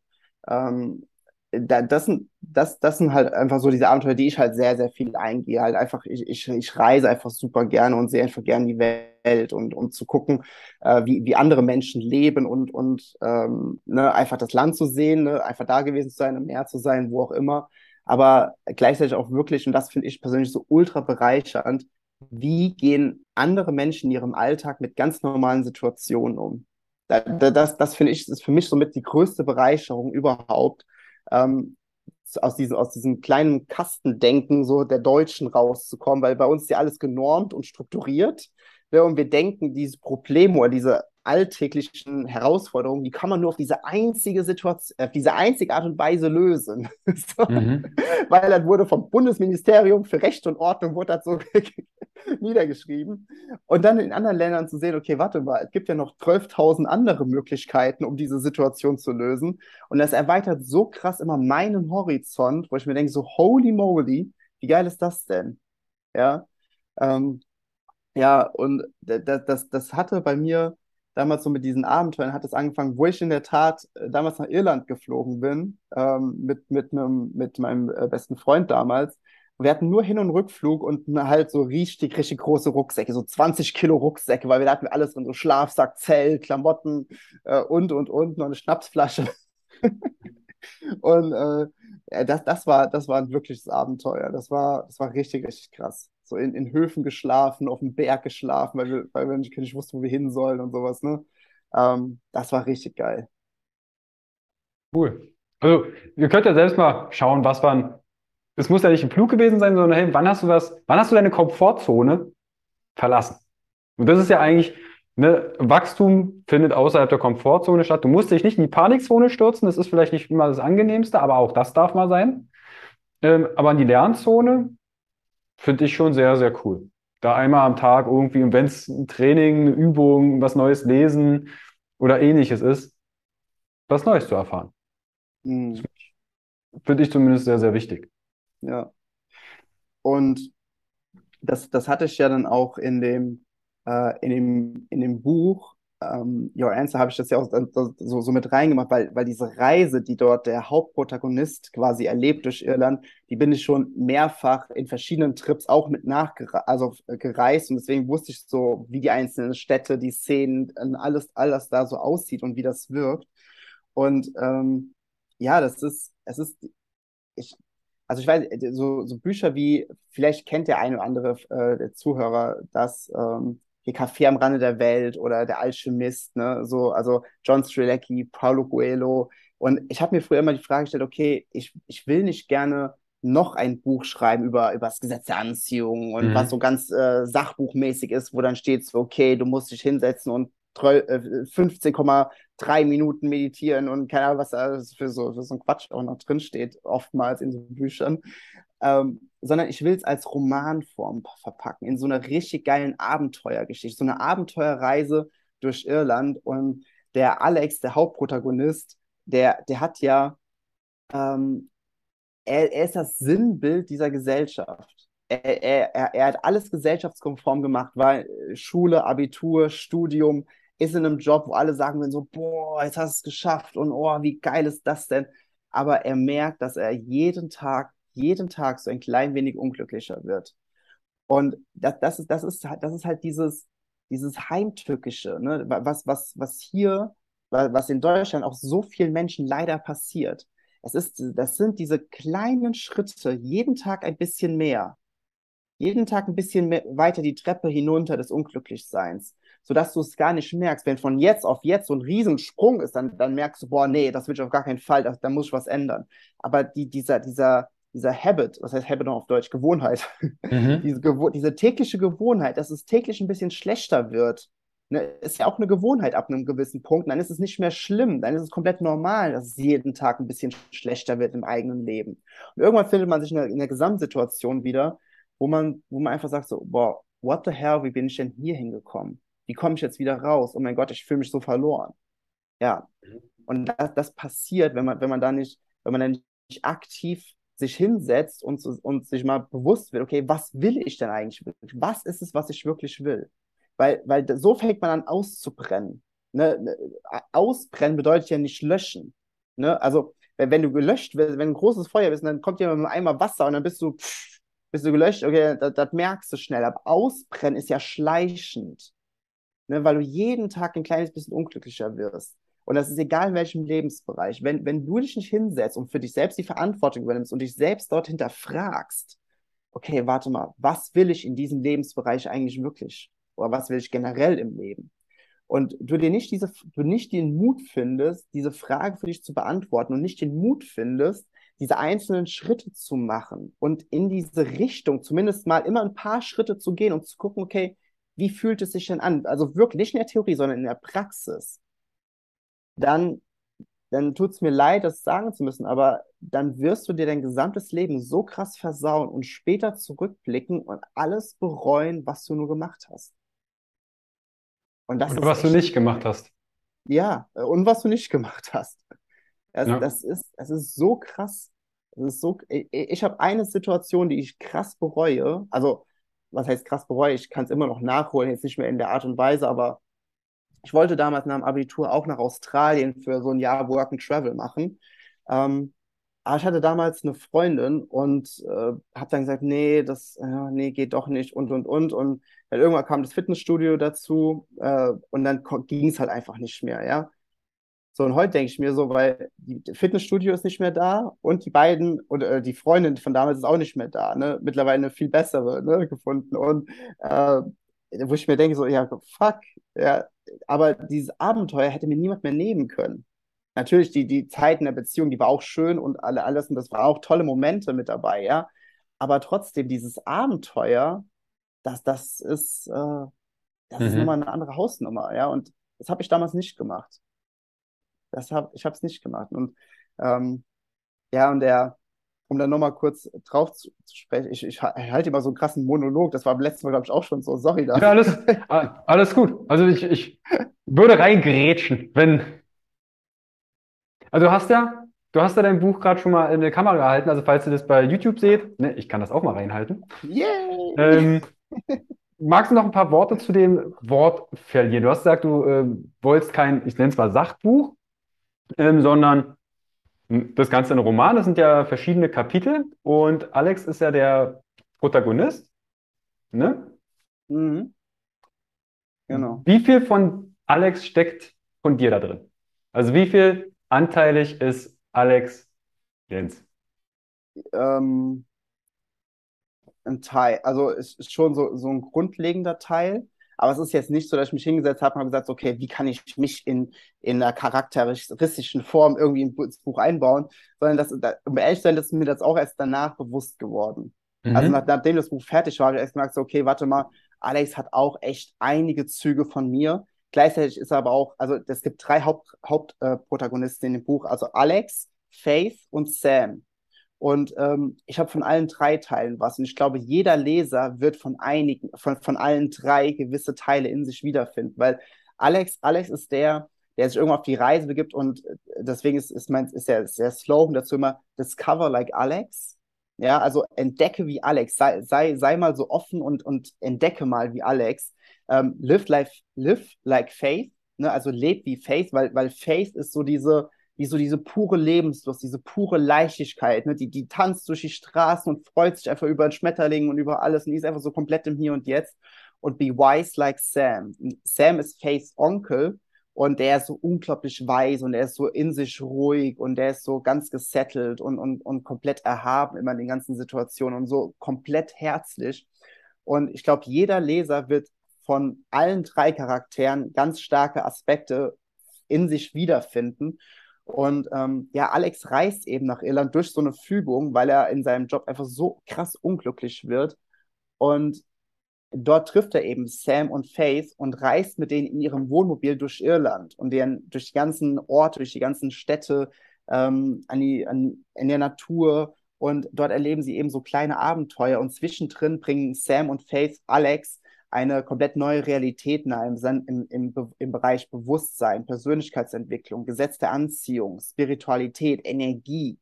Ähm, da, das, sind, das, das sind halt einfach so diese Abenteuer, die ich halt sehr, sehr viel eingehe. Halt einfach, ich, ich, ich reise einfach super gerne und sehe einfach gerne die Welt und um zu gucken, äh, wie, wie andere Menschen leben und, und ähm, ne, einfach das Land zu sehen, ne, einfach da gewesen zu sein, im Meer zu sein, wo auch immer. Aber gleichzeitig auch wirklich, und das finde ich persönlich so ultra bereichernd, wie gehen andere Menschen in ihrem Alltag mit ganz normalen Situationen um? Das, das finde ich, ist für mich somit die größte Bereicherung überhaupt ähm, aus diesem, aus diesem kleinen Kastendenken so der Deutschen rauszukommen, weil bei uns ist ja alles genormt und strukturiert. Ja, und wir denken, diese Probleme oder diese alltäglichen Herausforderungen, die kann man nur auf diese einzige Situation, auf diese einzige Art und Weise lösen. so. mhm. Weil das wurde vom Bundesministerium für Recht und Ordnung wurde das so niedergeschrieben. Und dann in anderen Ländern zu sehen, okay, warte mal, es gibt ja noch 12.000 andere Möglichkeiten, um diese Situation zu lösen. Und das erweitert so krass immer meinen Horizont, wo ich mir denke, so holy moly, wie geil ist das denn? Ja, ähm, ja, und das, das, das hatte bei mir damals so mit diesen Abenteuern hat es angefangen, wo ich in der Tat äh, damals nach Irland geflogen bin, ähm, mit, mit, einem, mit meinem äh, besten Freund damals. Wir hatten nur Hin- und Rückflug und halt so richtig, richtig große Rucksäcke, so 20 Kilo Rucksäcke, weil wir da hatten wir alles drin, so Schlafsack, Zelt, Klamotten äh, und, und, und, noch eine Schnapsflasche. und äh, das, das, war, das war ein wirkliches Abenteuer. Das war, das war richtig, richtig krass so in, in Höfen geschlafen, auf dem Berg geschlafen, weil wir, weil wir nicht, nicht wussten, wo wir hin sollen und sowas, ne? Ähm, das war richtig geil. Cool. Also, ihr könnt ja selbst mal schauen, was waren. Es muss ja nicht ein Flug gewesen sein, sondern hey, wann hast du was, wann hast du deine Komfortzone verlassen? Und das ist ja eigentlich, ne, Wachstum findet außerhalb der Komfortzone statt. Du musst dich nicht in die Panikzone stürzen, das ist vielleicht nicht immer das Angenehmste, aber auch das darf mal sein. Ähm, aber in die Lernzone, finde ich schon sehr, sehr cool. Da einmal am Tag irgendwie, und wenn es ein Training, eine Übung, was Neues lesen oder ähnliches ist, was Neues zu erfahren. Mhm. Finde ich zumindest sehr, sehr wichtig. Ja. Und das, das hatte ich ja dann auch in dem, äh, in dem, in dem Buch ähm, Your Answer habe ich das ja auch so, so mit reingemacht, weil, weil diese Reise, die dort der Hauptprotagonist quasi erlebt durch Irland, die bin ich schon mehrfach in verschiedenen Trips auch mit nachgereist also, gereist und deswegen wusste ich so, wie die einzelnen Städte, die Szenen, alles, alles da so aussieht und wie das wirkt. Und ähm, ja, das ist, es ist, ich, also ich weiß, so, so Bücher wie, vielleicht kennt der eine oder andere äh, der Zuhörer das, ähm, hier Café am Rande der Welt oder Der Alchemist, ne, so, also John Strelecki, Paulo Coelho. Und ich habe mir früher immer die Frage gestellt, okay, ich, ich will nicht gerne noch ein Buch schreiben über, über das Gesetz der Anziehung und Mhm. was so ganz äh, sachbuchmäßig ist, wo dann steht so, okay, du musst dich hinsetzen und äh, 15,3 Minuten meditieren und keine Ahnung, was da für so, für so ein Quatsch auch noch drinsteht, oftmals in so Büchern. Ähm, sondern ich will es als Romanform verpacken, in so einer richtig geilen Abenteuergeschichte, so eine Abenteuerreise durch Irland. Und der Alex, der Hauptprotagonist, der, der hat ja, ähm, er, er ist das Sinnbild dieser Gesellschaft. Er, er, er, er hat alles gesellschaftskonform gemacht, weil äh, Schule, Abitur, Studium, ist in einem Job, wo alle sagen würden so, boah, jetzt hast du es geschafft und oh, wie geil ist das denn? Aber er merkt, dass er jeden Tag, jeden Tag so ein klein wenig unglücklicher wird. Und das, das ist, das ist, halt- das ist halt dieses, dieses Heimtückische, ne? Was, was, was hier, wa- was in Deutschland auch so vielen Menschen leider passiert. Es ist, das sind diese kleinen Schritte, jeden Tag ein bisschen mehr. Jeden Tag ein bisschen mehr, weiter die Treppe hinunter des Unglücklichseins, sodass du es gar nicht merkst. Wenn von jetzt auf jetzt so ein Riesensprung ist, dann, dann merkst du, boah, nee, das will ich auf gar keinen Fall, da, muss ich was ändern. Aber die, dieser, dieser, dieser Habit, was heißt Habit noch auf Deutsch? Gewohnheit. Mhm. Diese, Gewo diese tägliche Gewohnheit, dass es täglich ein bisschen schlechter wird, ne, ist ja auch eine Gewohnheit ab einem gewissen Punkt. Dann ist es nicht mehr schlimm, dann ist es komplett normal, dass es jeden Tag ein bisschen schlechter wird im eigenen Leben. Und irgendwann findet man sich in der, in der Gesamtsituation wieder, wo man, wo man einfach sagt so, boah, what the hell, wie bin ich denn hier hingekommen? Wie komme ich jetzt wieder raus? Oh mein Gott, ich fühle mich so verloren. Ja. Und das, das passiert, wenn man, wenn man da nicht, wenn man dann nicht aktiv sich hinsetzt und, und sich mal bewusst wird, okay, was will ich denn eigentlich wirklich? Was ist es, was ich wirklich will? Weil, weil so fängt man an auszubrennen. Ne? Ne, Ausbrennen bedeutet ja nicht löschen. Ne? Also, wenn, wenn du gelöscht wirst, wenn ein großes Feuer ist, dann kommt jemand mit einem Eimer Wasser und dann bist du, pff, bist du gelöscht, okay, das, das merkst du schnell. Aber Ausbrennen ist ja schleichend. Ne? Weil du jeden Tag ein kleines bisschen unglücklicher wirst. Und das ist egal in welchem Lebensbereich. Wenn, wenn du dich nicht hinsetzt und für dich selbst die Verantwortung übernimmst und dich selbst dort hinterfragst, okay, warte mal, was will ich in diesem Lebensbereich eigentlich wirklich? Oder was will ich generell im Leben? Und du dir nicht diese, du nicht den Mut findest, diese Frage für dich zu beantworten und nicht den Mut findest, diese einzelnen Schritte zu machen und in diese Richtung zumindest mal immer ein paar Schritte zu gehen und zu gucken, okay, wie fühlt es sich denn an? Also wirklich nicht in der Theorie, sondern in der Praxis. Dann, dann tut es mir leid, das sagen zu müssen, aber dann wirst du dir dein gesamtes Leben so krass versauen und später zurückblicken und alles bereuen, was du nur gemacht hast. Und das ist was du nicht gemacht hast. ja, und was du nicht gemacht hast. Das, Ja. das ist, das ist so krass. Das ist so, ich, ich habe eine Situation, die ich krass bereue. Also, was heißt krass bereue? Ich kann es immer noch nachholen, jetzt nicht mehr in der Art und Weise, aber ich wollte damals nach dem Abitur auch nach Australien für so ein Jahr Work and Travel machen. Ähm, aber ich hatte damals eine Freundin und äh, habe dann gesagt, nee, das, äh, nee, geht doch nicht und und und und dann irgendwann kam das Fitnessstudio dazu äh, und dann ging es halt einfach nicht mehr, ja. So, und heute denke ich mir so, weil die das Fitnessstudio ist nicht mehr da und die beiden oder äh, die Freundin von damals ist auch nicht mehr da, ne? Mittlerweile eine viel bessere, ne, gefunden. Und äh, wo ich mir denke, so, ja, fuck, ja, aber dieses Abenteuer hätte mir niemand mehr nehmen können. Natürlich, die, die Zeit in der Beziehung, die war auch schön und alle, alles, und das war auch tolle Momente mit dabei, ja. Aber trotzdem, dieses Abenteuer, das, das ist, äh, das ist Mhm. nochmal eine andere Hausnummer, ja. Und das habe ich damals nicht gemacht. Das hab, ich habe es nicht gemacht. Und ähm, ja, und der, um dann nochmal kurz drauf zu, zu sprechen, ich, ich, ha- ich halte immer so einen krassen Monolog, das war beim letzten Mal, glaube ich, auch schon so, sorry Ja, dafür. alles, alles gut. Also ich, ich würde reingrätschen, wenn. Also du hast ja, du hast ja dein Buch gerade schon mal in der Kamera gehalten. Also falls ihr das bei YouTube seht, ne, ich kann das auch mal reinhalten. Yay! Ähm, magst du noch ein paar Worte zu dem Wort verlieren? Du hast gesagt, du ähm, wolltest kein, ich nenne es mal Sachbuch, ähm, sondern das Ganze ein Roman. Das sind ja verschiedene Kapitel und Alex ist ja der Protagonist. Ne? Mhm, genau. Wie viel von Alex steckt von dir da drin? Also wie viel anteilig ist Alex Jens? Ähm, ein Teil, also es ist schon so, so ein grundlegender Teil, Aber es ist jetzt nicht so, dass ich mich hingesetzt habe und habe gesagt, okay, wie kann ich mich in, in einer charakteristischen Form irgendwie ins Buch einbauen, sondern das, da, um ehrlich zu sein, das ist mir das auch erst danach bewusst geworden. Also mhm. Also nach, nachdem das Buch fertig war, habe ich erst gemerkt, so, okay, warte mal, Alex hat auch echt einige Züge von mir. Gleichzeitig ist er aber auch, also es gibt drei Hauptprotagonisten Haupt, äh, in dem Buch, also Alex, Faith und Sam. Und ähm, ich habe von allen drei Teilen was. Und ich glaube, jeder Leser wird von einigen, von, von allen drei gewisse Teile in sich wiederfinden. Weil Alex, Alex ist der, der sich irgendwann auf die Reise begibt und äh, deswegen ist, ist, mein, ist, der, ist der Slogan dazu immer Discover like Alex. Ja, also entdecke wie Alex, sei, sei, sei mal so offen und, und entdecke mal wie Alex. Ähm, live, life, live like Faith, ne? also leb wie Faith, weil, weil Faith ist so diese, wie so diese pure Lebenslust, diese pure Leichtigkeit, ne? die, die tanzt durch die Straßen und freut sich einfach über den Schmetterling und über alles und die ist einfach so komplett im Hier und Jetzt. Und be wise like Sam. Sam ist Faiths Onkel und der ist so unglaublich weise und der ist so in sich ruhig und der ist so ganz gesettelt und, und, und komplett erhaben immer in den ganzen Situationen und so komplett herzlich. Und ich glaube, jeder Leser wird von allen drei Charakteren ganz starke Aspekte in sich wiederfinden. Und ähm, ja, Alex reist eben nach Irland durch so eine Fügung, weil er in seinem Job einfach so krass unglücklich wird. Und dort trifft er eben Sam und Faith und reist mit denen in ihrem Wohnmobil durch Irland und deren, durch die ganzen Orte, durch die ganzen Städte, ähm, an die, an, in der Natur. Und dort erleben sie eben so kleine Abenteuer. Und zwischendrin bringen Sam und Faith Alex eine komplett neue Realität nahe im, im, im, im Bereich Bewusstsein, Persönlichkeitsentwicklung, Gesetz der Anziehung, Spiritualität, Energie.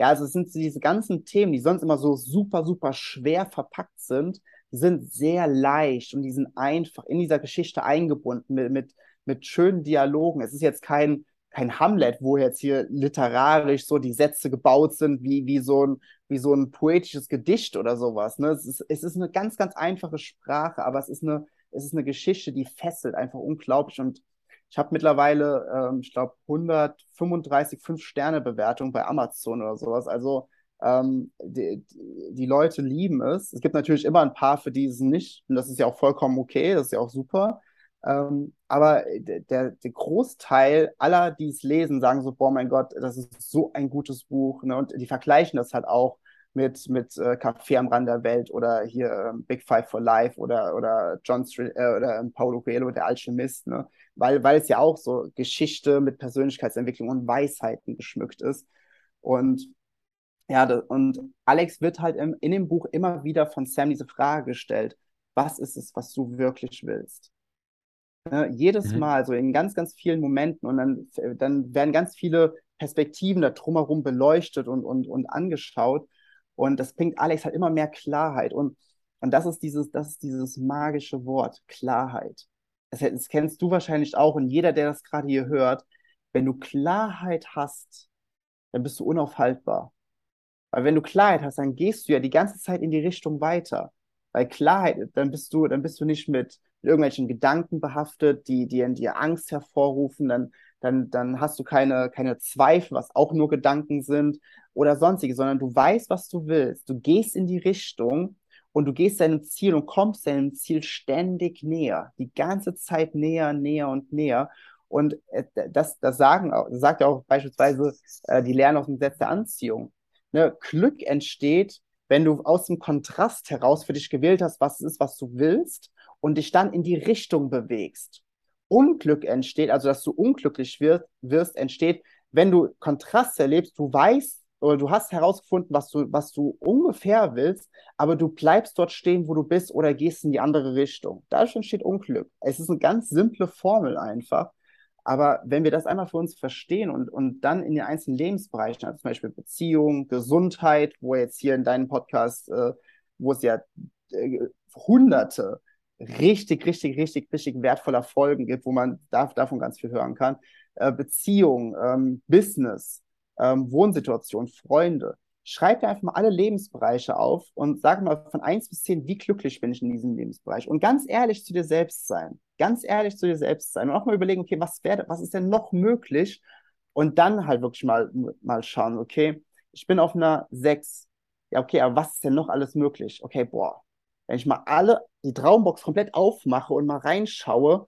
Ja, also es sind diese ganzen Themen, die sonst immer so super, super schwer verpackt sind, sind sehr leicht und die sind einfach in dieser Geschichte eingebunden mit, mit, mit schönen Dialogen. Es ist jetzt kein, kein Hamlet, wo jetzt hier literarisch so die Sätze gebaut sind wie, wie, so, ein, wie so ein poetisches Gedicht oder sowas. Ne? Es, ist, es ist eine ganz, ganz einfache Sprache, aber es ist eine, es ist eine Geschichte, die fesselt einfach unglaublich. Und ich habe mittlerweile, ähm, ich glaube, 135 Fünf-Sterne-Bewertungen bei Amazon oder sowas. Also ähm, die, die Leute lieben es. Es gibt natürlich immer ein paar, für die es nicht. Und das ist ja auch vollkommen okay, das ist ja auch super. Ähm, aber der, der Großteil aller, die es lesen, sagen so, boah, mein Gott, das ist so ein gutes Buch. Ne? Und die vergleichen das halt auch mit, mit äh, Café am Rand der Welt oder hier äh, Big Five for Life oder, oder John Str äh, oder ähm, Paulo Coelho, der Alchemist, ne? weil, weil es ja auch so Geschichte mit Persönlichkeitsentwicklung und Weisheiten geschmückt ist. Und ja, und Alex wird halt im, in dem Buch immer wieder von Sam diese Frage gestellt, was ist es, was du wirklich willst? Ne, jedes mhm. Mal, so in ganz, ganz vielen Momenten und dann, dann werden ganz viele Perspektiven da drumherum beleuchtet und, und, und angeschaut und das bringt Alex halt immer mehr Klarheit und, und das ist dieses, das ist dieses magische Wort, Klarheit. Das, das kennst du wahrscheinlich auch und jeder, der das gerade hier hört, wenn du Klarheit hast, dann bist du unaufhaltbar. Weil wenn du Klarheit hast, dann gehst du ja die ganze Zeit in die Richtung weiter. Weil Klarheit, dann bist du, dann bist du nicht mit irgendwelchen Gedanken behaftet, die, die in dir Angst hervorrufen, dann, dann, dann hast du keine, keine Zweifel, was auch nur Gedanken sind oder sonstige, sondern du weißt, was du willst. Du gehst in die Richtung und du gehst deinem Ziel und kommst deinem Ziel ständig näher, die ganze Zeit näher, näher und näher. Und äh, das, das sagen, sagt ja auch beispielsweise äh, die Lernen aus dem Gesetz der Anziehung. Ne, Glück entsteht, wenn du aus dem Kontrast heraus für dich gewählt hast, was es ist, was du willst und dich dann in die Richtung bewegst. Unglück entsteht, also dass du unglücklich wirst, wirst entsteht, wenn du Kontrast erlebst, du weißt oder du hast herausgefunden, was du, was du ungefähr willst, aber du bleibst dort stehen, wo du bist oder gehst in die andere Richtung. Dadurch entsteht Unglück. Es ist eine ganz simple Formel einfach. Aber wenn wir das einmal für uns verstehen und, und dann in den einzelnen Lebensbereichen, also zum Beispiel Beziehung, Gesundheit, wo jetzt hier in deinem Podcast, äh, wo es ja äh, hunderte richtig, richtig, richtig, richtig wertvoller Folgen gibt, wo man darf, davon ganz viel hören kann. Äh, Beziehung, ähm, Business, ähm, Wohnsituation, Freunde. Schreib dir einfach mal alle Lebensbereiche auf und sag mal von eins bis zehn, wie glücklich bin ich in diesem Lebensbereich. Und ganz ehrlich zu dir selbst sein. Ganz ehrlich zu dir selbst sein. Und auch mal überlegen, okay, was wäre, was ist denn noch möglich? Und dann halt wirklich mal, mal schauen, okay, ich bin auf einer sechs. Ja, okay, aber was ist denn noch alles möglich? Okay, boah, wenn ich mal alle, die Traumbox komplett aufmache und mal reinschaue,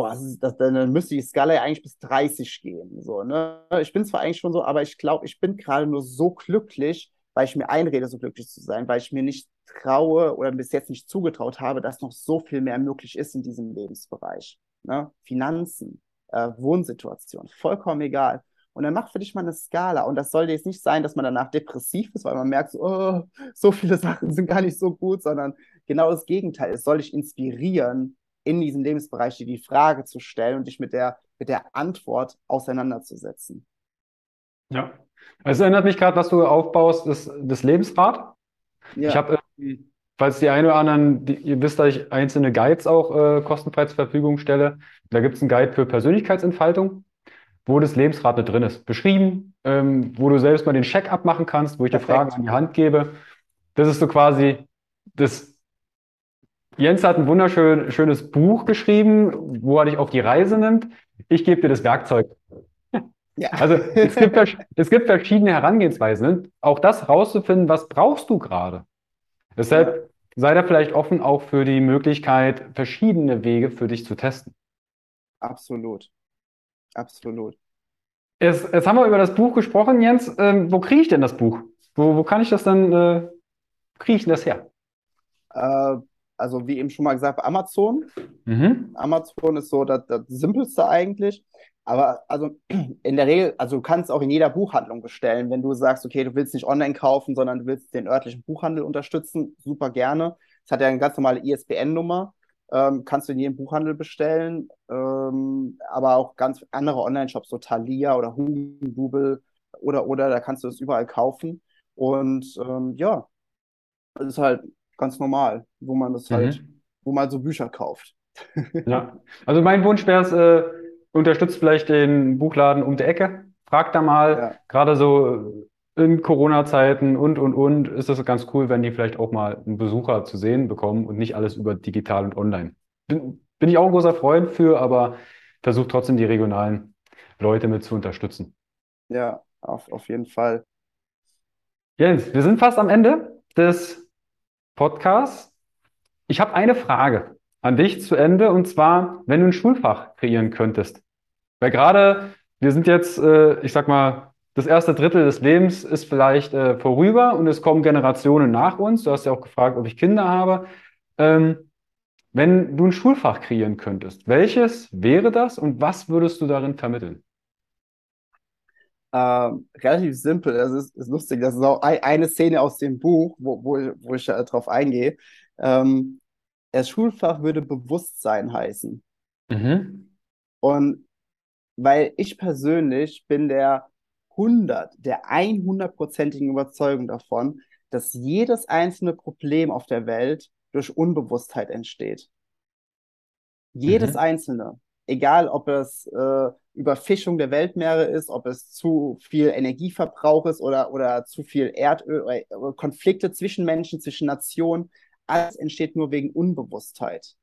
boah, das ist, das, dann müsste die Skala ja eigentlich bis 30 gehen. So, ne? Ich bin zwar eigentlich schon so, aber ich glaube, ich bin gerade nur so glücklich, weil ich mir einrede, so glücklich zu sein, weil ich mir nicht traue oder bis jetzt nicht zugetraut habe, dass noch so viel mehr möglich ist in diesem Lebensbereich. Ne? Finanzen, äh, Wohnsituation, vollkommen egal. Und dann mach für dich mal eine Skala. Und das soll jetzt nicht sein, dass man danach depressiv ist, weil man merkt, so, oh, so viele Sachen sind gar nicht so gut, sondern genau das Gegenteil. Es soll dich inspirieren, in diesem Lebensbereich dir die Frage zu stellen und dich mit der, mit der Antwort auseinanderzusetzen. Ja. Es erinnert mich gerade, was du aufbaust, das, das Lebensrad. Ja. Ich habe, falls die einen oder anderen, die, ihr wisst, dass ich einzelne Guides auch äh, kostenfrei zur Verfügung stelle. Da gibt es einen Guide für Persönlichkeitsentfaltung, wo das Lebensrad mit drin ist. Beschrieben, ähm, wo du selbst mal den Check-up machen kannst, wo ich Perfekt. dir Fragen an die Hand gebe. Das ist so quasi das Jens hat ein wunderschönes Buch geschrieben, wo er dich auf die Reise nimmt. Ich gebe dir das Werkzeug. Ja. Also es gibt, es gibt verschiedene Herangehensweisen. Ne? Auch das rauszufinden, was brauchst du gerade. Deshalb sei da vielleicht offen auch für die Möglichkeit, verschiedene Wege für dich zu testen. Absolut. Absolut. Jetzt, jetzt haben wir über das Buch gesprochen, Jens. Ähm, wo kriege ich denn das Buch? Wo, wo kann ich das denn, äh, kriege ich denn das her? Äh, also wie eben schon mal gesagt, Amazon. Mhm. Amazon ist so das, das Simpelste eigentlich. Aber also in der Regel, also du kannst auch in jeder Buchhandlung bestellen, wenn du sagst, okay, du willst nicht online kaufen, sondern du willst den örtlichen Buchhandel unterstützen, super gerne. Es hat ja eine ganz normale ISBN-Nummer, ähm, kannst du in jedem Buchhandel bestellen, ähm, aber auch ganz andere Online-Shops, so Thalia oder Hugendubel oder oder, da kannst du es überall kaufen. Und ähm, ja, es ist halt ganz normal, wo man das halt, mhm. wo man so Bücher kauft. ja, also mein Wunsch wäre es, äh, unterstützt vielleicht den Buchladen um die Ecke. Fragt da mal, ja. gerade so in Corona-Zeiten und, und, und, ist es ganz cool, wenn die vielleicht auch mal einen Besucher zu sehen bekommen und nicht alles über digital und online. Bin, bin ich auch ein großer Freund für, aber versuche trotzdem die regionalen Leute mit zu unterstützen. Ja, auf, auf jeden Fall. Jens, wir sind fast am Ende des Podcasts. Ich habe eine Frage an dich zu Ende und zwar, wenn du ein Schulfach kreieren könntest. Weil gerade, wir sind jetzt, äh, ich sag mal, das erste Drittel des Lebens ist vielleicht äh, vorüber und es kommen Generationen nach uns. Du hast ja auch gefragt, ob ich Kinder habe. Ähm, wenn du ein Schulfach kreieren könntest, welches wäre das und was würdest du darin vermitteln? Ähm, relativ simpel. Das ist, ist lustig. Das ist auch ein, eine Szene aus dem Buch, wo, wo, wo ich äh, drauf eingehe. Ähm, das Schulfach würde Bewusstsein heißen. Mhm. Und weil ich persönlich bin der 100, der 100-prozentigen Überzeugung davon, dass jedes einzelne Problem auf der Welt durch Unbewusstheit entsteht. Jedes mhm. einzelne. Egal, ob es äh, Überfischung der Weltmeere ist, ob es zu viel Energieverbrauch ist oder, oder zu viel Erdöl oder Konflikte zwischen Menschen, zwischen Nationen. Alles entsteht nur wegen Unbewusstheit.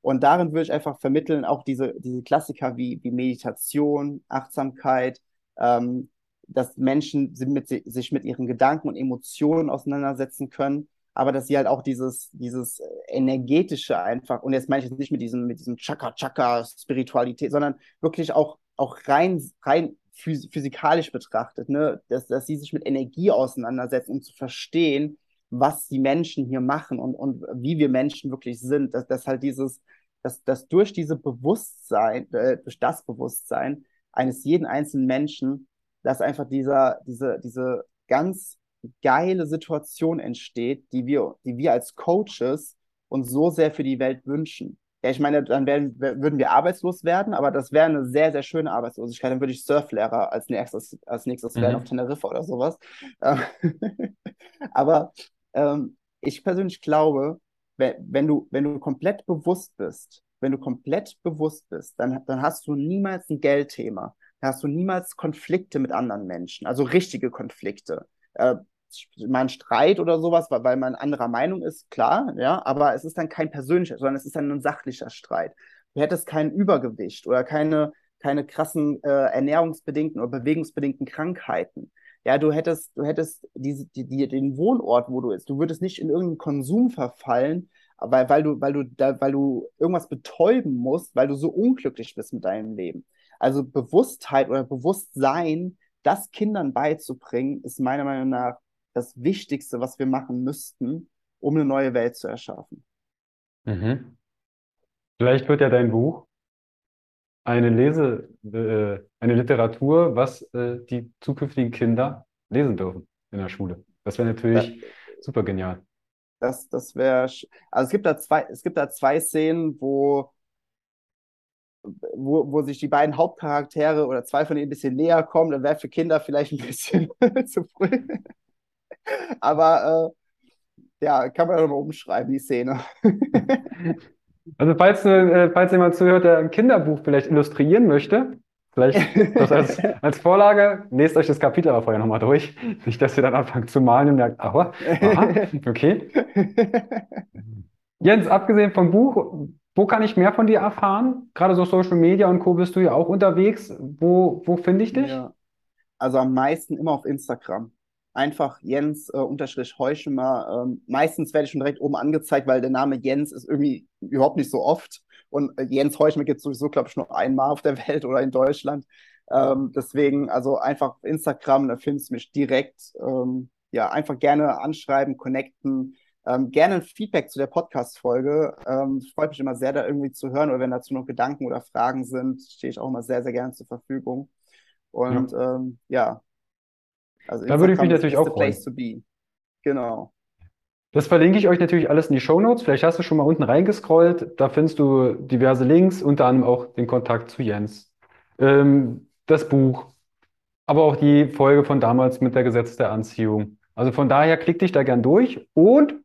Und darin würde ich einfach vermitteln, auch diese, diese Klassiker wie, wie Meditation, Achtsamkeit, ähm, dass Menschen mit, sich mit ihren Gedanken und Emotionen auseinandersetzen können aber dass sie halt auch dieses, dieses energetische einfach, und jetzt meine ich jetzt nicht mit diesem, mit diesem Chaka-Chaka-Spiritualität, sondern wirklich auch, auch rein, rein physikalisch betrachtet, ne, dass, dass sie sich mit Energie auseinandersetzen, um zu verstehen, was die Menschen hier machen und, und wie wir Menschen wirklich sind, dass, dass halt dieses, dass, dass durch diese Bewusstsein, äh, durch das Bewusstsein eines jeden einzelnen Menschen, dass einfach dieser, diese, diese ganz geile Situation entsteht, die wir, die wir als Coaches uns so sehr für die Welt wünschen. Ja, ich meine, dann werden, würden wir arbeitslos werden, aber das wäre eine sehr, sehr schöne Arbeitslosigkeit. Dann würde ich Surflehrer als nächstes, als nächstes mhm. werden auf Teneriffa oder sowas. Ähm, aber ähm, ich persönlich glaube, wenn, wenn, du, wenn du komplett bewusst bist, wenn du komplett bewusst bist, dann, dann hast du niemals ein Geldthema. Dann hast du niemals Konflikte mit anderen Menschen, also richtige Konflikte. Äh, mal ein Streit oder sowas, weil, weil man anderer Meinung ist, klar, ja, aber es ist dann kein persönlicher, sondern es ist dann ein sachlicher Streit. Du hättest kein Übergewicht oder keine, keine krassen äh, ernährungsbedingten oder bewegungsbedingten Krankheiten. ja, du hättest, du hättest diese, die, die, den Wohnort, wo du bist. Du würdest nicht in irgendeinen Konsum verfallen, weil, weil du, weil du, da, weil du irgendwas betäuben musst, weil du so unglücklich bist mit deinem Leben. Also Bewusstheit oder Bewusstsein, das Kindern beizubringen, ist meiner Meinung nach das Wichtigste, was wir machen müssten, um eine neue Welt zu erschaffen. Mhm. Vielleicht wird ja dein Buch eine Lese, äh, eine Literatur, was äh, die zukünftigen Kinder lesen dürfen in der Schule. Das wäre natürlich ja. super genial. Das, das wäre, also es gibt da zwei, es gibt da zwei Szenen, wo, wo, wo sich die beiden Hauptcharaktere oder zwei von ihnen ein bisschen näher kommen. Dann wäre für Kinder vielleicht ein bisschen zu früh. Aber äh, ja, kann man ja nochmal umschreiben, die Szene. Also falls, äh, falls jemand zuhört, der ein Kinderbuch vielleicht illustrieren möchte, vielleicht das als, als Vorlage, lest euch das Kapitel aber vorher nochmal durch. Nicht, dass ihr dann anfangt zu malen und merkt, aha, aha, okay. Jens, abgesehen vom Buch, wo kann ich mehr von dir erfahren? Gerade so Social Media und Co. bist du ja auch unterwegs. Wo, wo finde ich dich? Ja. Also am meisten immer auf Instagram einfach Jens äh, unterstrich Heuschemer. Ähm, meistens werde ich schon direkt oben angezeigt, weil der Name Jens ist irgendwie überhaupt nicht so oft. Und äh, Jens Heuschemer gibt es sowieso, glaube ich, nur einmal auf der Welt oder in Deutschland. Ähm, deswegen, also einfach Instagram, da findest du mich direkt. Ähm, ja, einfach gerne anschreiben, connecten. Ähm, gerne ein Feedback zu der Podcast-Folge. Ähm, freut mich immer sehr, da irgendwie zu hören. Oder wenn dazu noch Gedanken oder Fragen sind, stehe ich auch immer sehr, sehr gerne zur Verfügung. Und ja, ähm, ja also da würde ich mich natürlich auch freuen. to be. Genau. Das verlinke ich euch natürlich alles in die Show Notes. Vielleicht hast du schon mal unten reingescrollt. Da findest du diverse Links, unter anderem auch den Kontakt zu Jens, ähm, das Buch, aber auch die Folge von damals mit der Gesetz der Anziehung. Also von daher klickt dich da gern durch und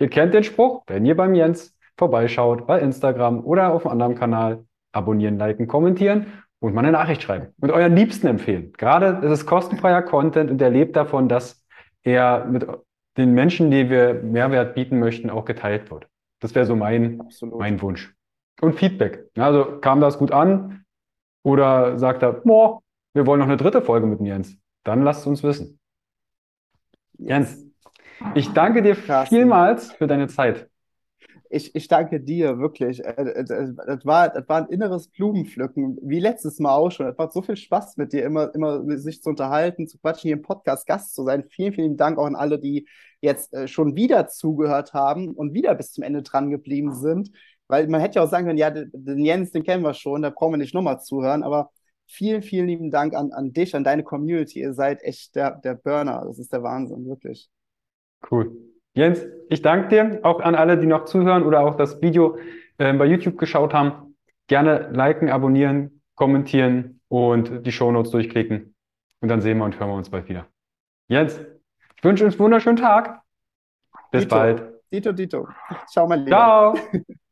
ihr kennt den Spruch, wenn ihr beim Jens vorbeischaut, bei Instagram oder auf einem anderen Kanal, abonnieren, liken, kommentieren und mal eine Nachricht schreiben und euren Liebsten empfehlen. Gerade ist es kostenfreier Content und er lebt davon, dass er mit den Menschen, die wir Mehrwert bieten möchten, auch geteilt wird. Das wäre so mein, mein Wunsch. Und Feedback. Also kam das gut an oder sagt er, boah, wir wollen noch eine dritte Folge mit Jens. Dann lasst uns wissen. Jens, ich danke dir vielmals für deine Zeit ich, ich danke dir wirklich. Das äh, äh, äh, war, das war ein inneres Blumenpflücken, wie letztes Mal auch schon. Es macht so viel Spaß mit dir, immer, immer sich zu unterhalten, zu quatschen, hier im Podcast Gast zu sein. Vielen, vielen Dank auch an alle, die jetzt schon wieder zugehört haben und wieder bis zum Ende dran geblieben sind. Weil man hätte ja auch sagen können, ja, den Jens, den kennen wir schon, da brauchen wir nicht nochmal zuhören. Aber vielen, vielen lieben Dank an, an dich, an deine Community. Ihr seid echt der, der Burner. Das ist der Wahnsinn, wirklich. Cool. Jens, ich danke dir, auch an alle, die noch zuhören oder auch das Video äh, bei YouTube geschaut haben. Gerne liken, abonnieren, kommentieren und die Shownotes durchklicken. Und dann sehen wir und hören wir uns bald wieder. Jens, ich wünsche uns einen wunderschönen Tag. Bis Dito. bald. Dito, Dito. Ciao, mein Lieber. Ciao.